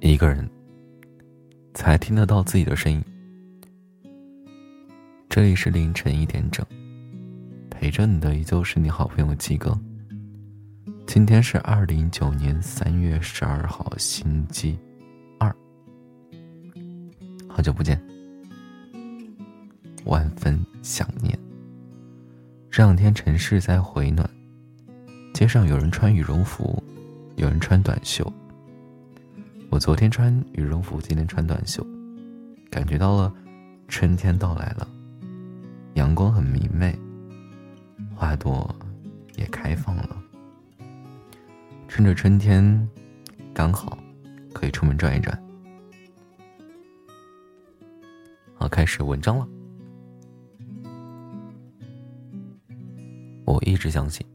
一个人才听得到自己的声音。这里是凌晨一点整，陪着你的依旧是你好朋友鸡哥。今天是二零一九年三月十二号，星期二。好久不见，万分想念。这两天城市在回暖，街上有人穿羽绒服，有人穿短袖。我昨天穿羽绒服，今天穿短袖，感觉到了春天到来了，阳光很明媚，花朵也开放了。趁着春天，刚好可以出门转一转。好，开始文章了。我一直相信，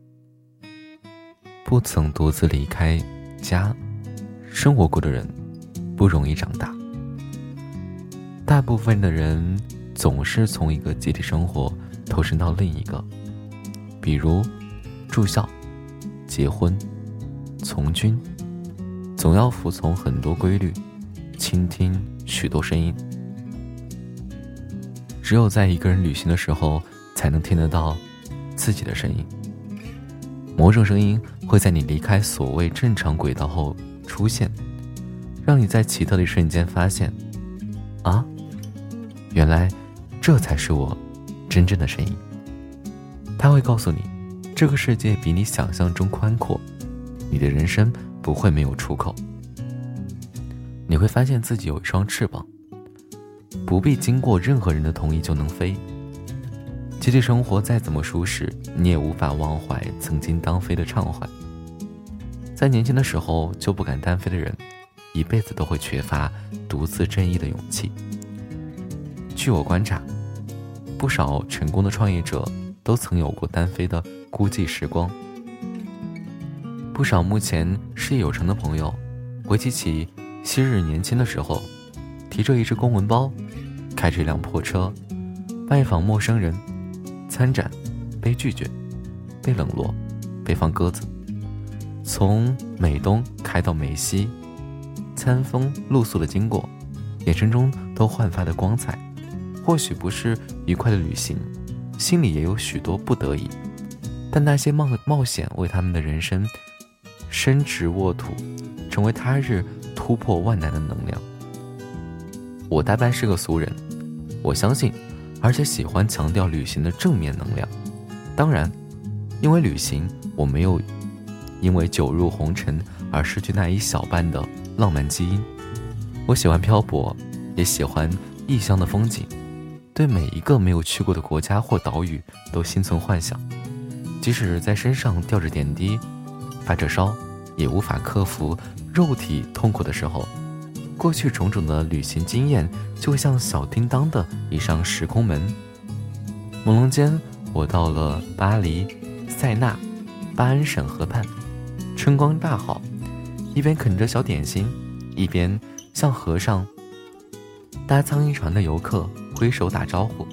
不曾独自离开家。生活过的人不容易长大，大部分的人总是从一个集体生活投身到另一个，比如住校、结婚、从军，总要服从很多规律，倾听许多声音。只有在一个人旅行的时候，才能听得到自己的声音。某种声音会在你离开所谓正常轨道后。出现，让你在奇特的一瞬间发现，啊，原来这才是我真正的声音。他会告诉你，这个世界比你想象中宽阔，你的人生不会没有出口。你会发现自己有一双翅膀，不必经过任何人的同意就能飞。集体生活再怎么舒适，你也无法忘怀曾经当飞的畅怀。在年轻的时候就不敢单飞的人，一辈子都会缺乏独自正义的勇气。据我观察，不少成功的创业者都曾有过单飞的孤寂时光。不少目前事业有成的朋友，回忆起昔日年轻的时候，提着一只公文包，开着一辆破车，拜访陌生人，参展，被拒绝，被冷落，被放鸽子。从美东开到美西，餐风露宿的经过，眼神中都焕发的光彩。或许不是愉快的旅行，心里也有许多不得已，但那些冒冒险为他们的人生伸直沃土，成为他日突破万难的能量。我大半是个俗人，我相信，而且喜欢强调旅行的正面能量。当然，因为旅行，我没有。因为酒入红尘而失去那一小半的浪漫基因。我喜欢漂泊，也喜欢异乡的风景，对每一个没有去过的国家或岛屿都心存幻想。即使在身上吊着点滴，发着烧，也无法克服肉体痛苦的时候，过去种种的旅行经验就像小叮当的一扇时空门。朦胧间，我到了巴黎、塞纳、巴恩省河畔。春光大好，一边啃着小点心，一边向河上搭苍蝇船的游客挥手打招呼。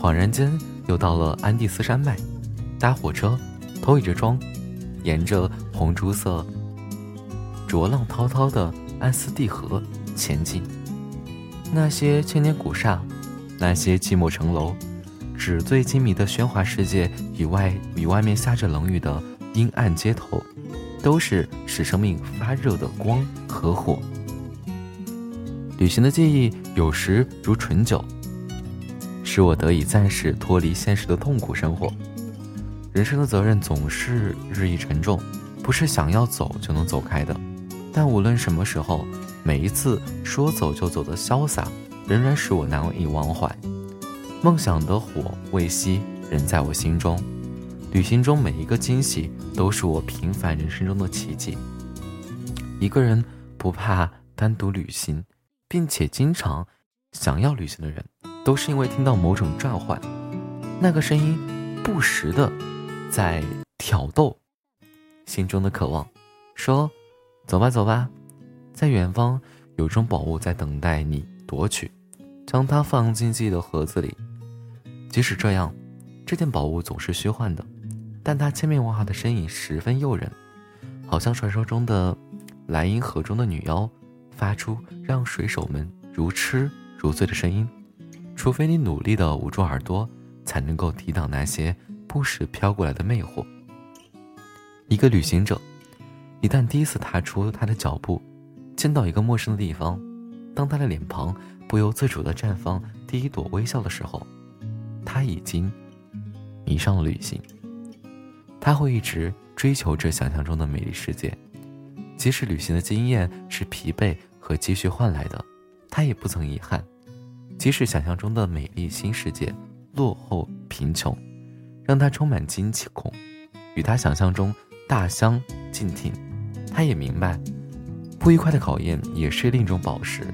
恍然间，又到了安第斯山脉，搭火车，头倚着窗，沿着红朱色、浊浪滔滔的安斯蒂河前进。那些千年古刹，那些寂寞城楼，纸醉金迷的喧哗世界以外与外面下着冷雨的。阴暗街头，都是使生命发热的光和火。旅行的记忆有时如醇酒，使我得以暂时脱离现实的痛苦生活。人生的责任总是日益沉重，不是想要走就能走开的。但无论什么时候，每一次说走就走的潇洒，仍然使我难以忘怀。梦想的火未熄，仍在我心中。旅行中每一个惊喜都是我平凡人生中的奇迹。一个人不怕单独旅行，并且经常想要旅行的人，都是因为听到某种召唤，那个声音不时的在挑逗心中的渴望，说：“走吧，走吧，在远方有种宝物在等待你夺取，将它放进自己的盒子里。即使这样，这件宝物总是虚幻的。”但它千变万化的身影十分诱人，好像传说中的莱茵河中的女妖，发出让水手们如痴如醉的声音，除非你努力的捂住耳朵，才能够抵挡那些不时飘过来的魅惑。一个旅行者，一旦第一次踏出他的脚步，见到一个陌生的地方，当他的脸庞不由自主的绽放第一朵微笑的时候，他已经迷上了旅行。他会一直追求着想象中的美丽世界。即使旅行的经验是疲惫和积蓄换来的，他也不曾遗憾。即使想象中的美丽新世界落后贫穷，让他充满惊奇恐，与他想象中大相径庭，他也明白，不愉快的考验也是另一种宝石。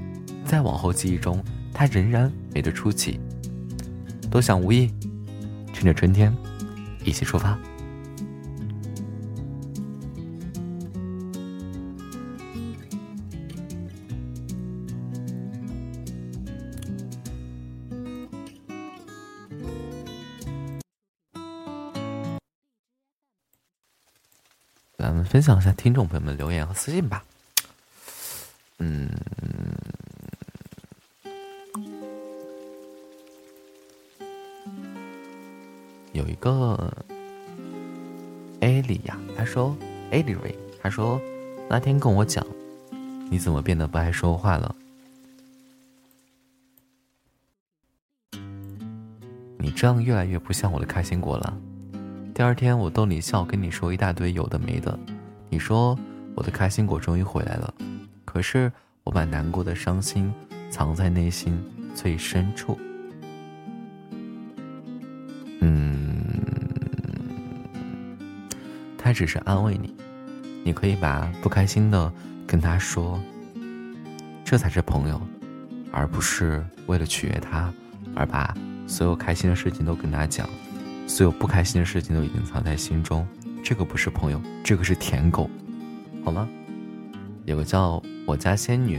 在往后记忆中，他仍然没得出奇。多想无益，趁着春天，一起出发。咱们分享一下听众朋友们留言和私信吧。嗯，有一个艾莉呀，他说艾莉瑞，他说那天跟我讲，你怎么变得不爱说话了？你这样越来越不像我的开心果了。第二天我逗你笑，跟你说一大堆有的没的。你说我的开心果终于回来了，可是我把难过的伤心藏在内心最深处。嗯，他只是安慰你，你可以把不开心的跟他说，这才是朋友，而不是为了取悦他而把所有开心的事情都跟他讲。所有不开心的事情都已经藏在心中，这个不是朋友，这个是舔狗，好吗？有个叫我家仙女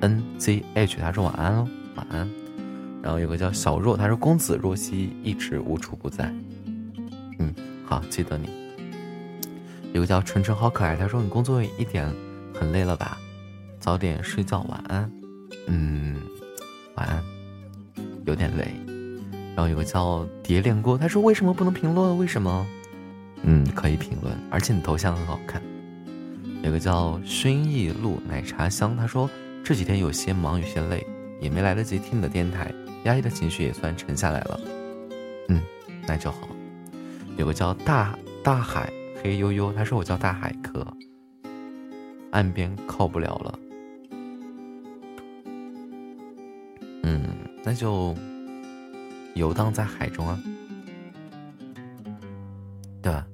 ，N Z H，他说晚安喽，晚安。然后有个叫小若，他说公子若曦一直无处不在，嗯，好，记得你。有个叫纯纯好可爱，他说你工作一点很累了吧？早点睡觉，晚安。嗯，晚安，有点累。然后有个叫蝶恋过，他说为什么不能评论？为什么？嗯，可以评论，而且你头像很好看。有个叫薰衣露奶茶香，他说这几天有些忙，有些累，也没来得及听你的电台，压抑的情绪也算沉下来了。嗯，那就好。有个叫大大海黑悠悠，他说我叫大海哥，岸边靠不了了。嗯，那就。游荡在海中啊，对吧？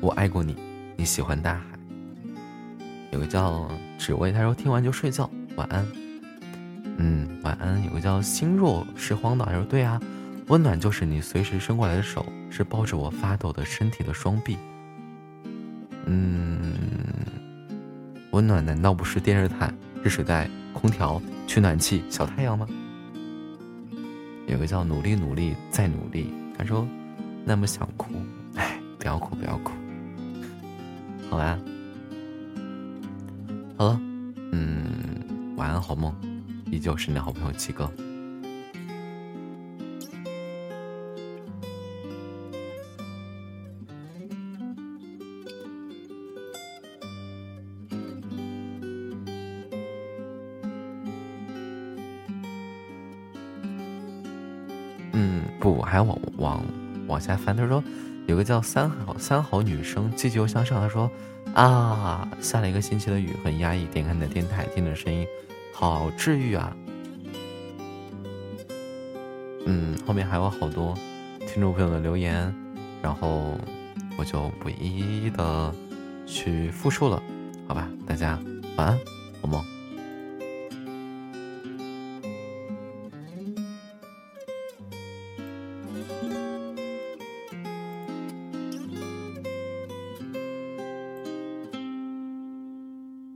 我爱过你，你喜欢大海。有个叫只为他说听完就睡觉，晚安。嗯，晚安。有个叫心若是荒岛，他说对啊，温暖就是你随时伸过来的手，是抱着我发抖的身体的双臂。嗯，温暖难道不是电热毯、热水袋、空调、取暖器、小太阳吗？有个叫努力努力再努力，他说那么想哭，哎，不要哭不要哭，好吧，好了，嗯，晚安好梦，依旧是你的好朋友七哥。不，还往往往下翻。他说，有个叫三好三好女生积极向上。他说，啊，下了一个星期的雨，很压抑。点开你的电台，听的声音，好治愈啊。嗯，后面还有好多听众朋友的留言，然后我就不一一的去复述了，好吧？大家晚安，好梦。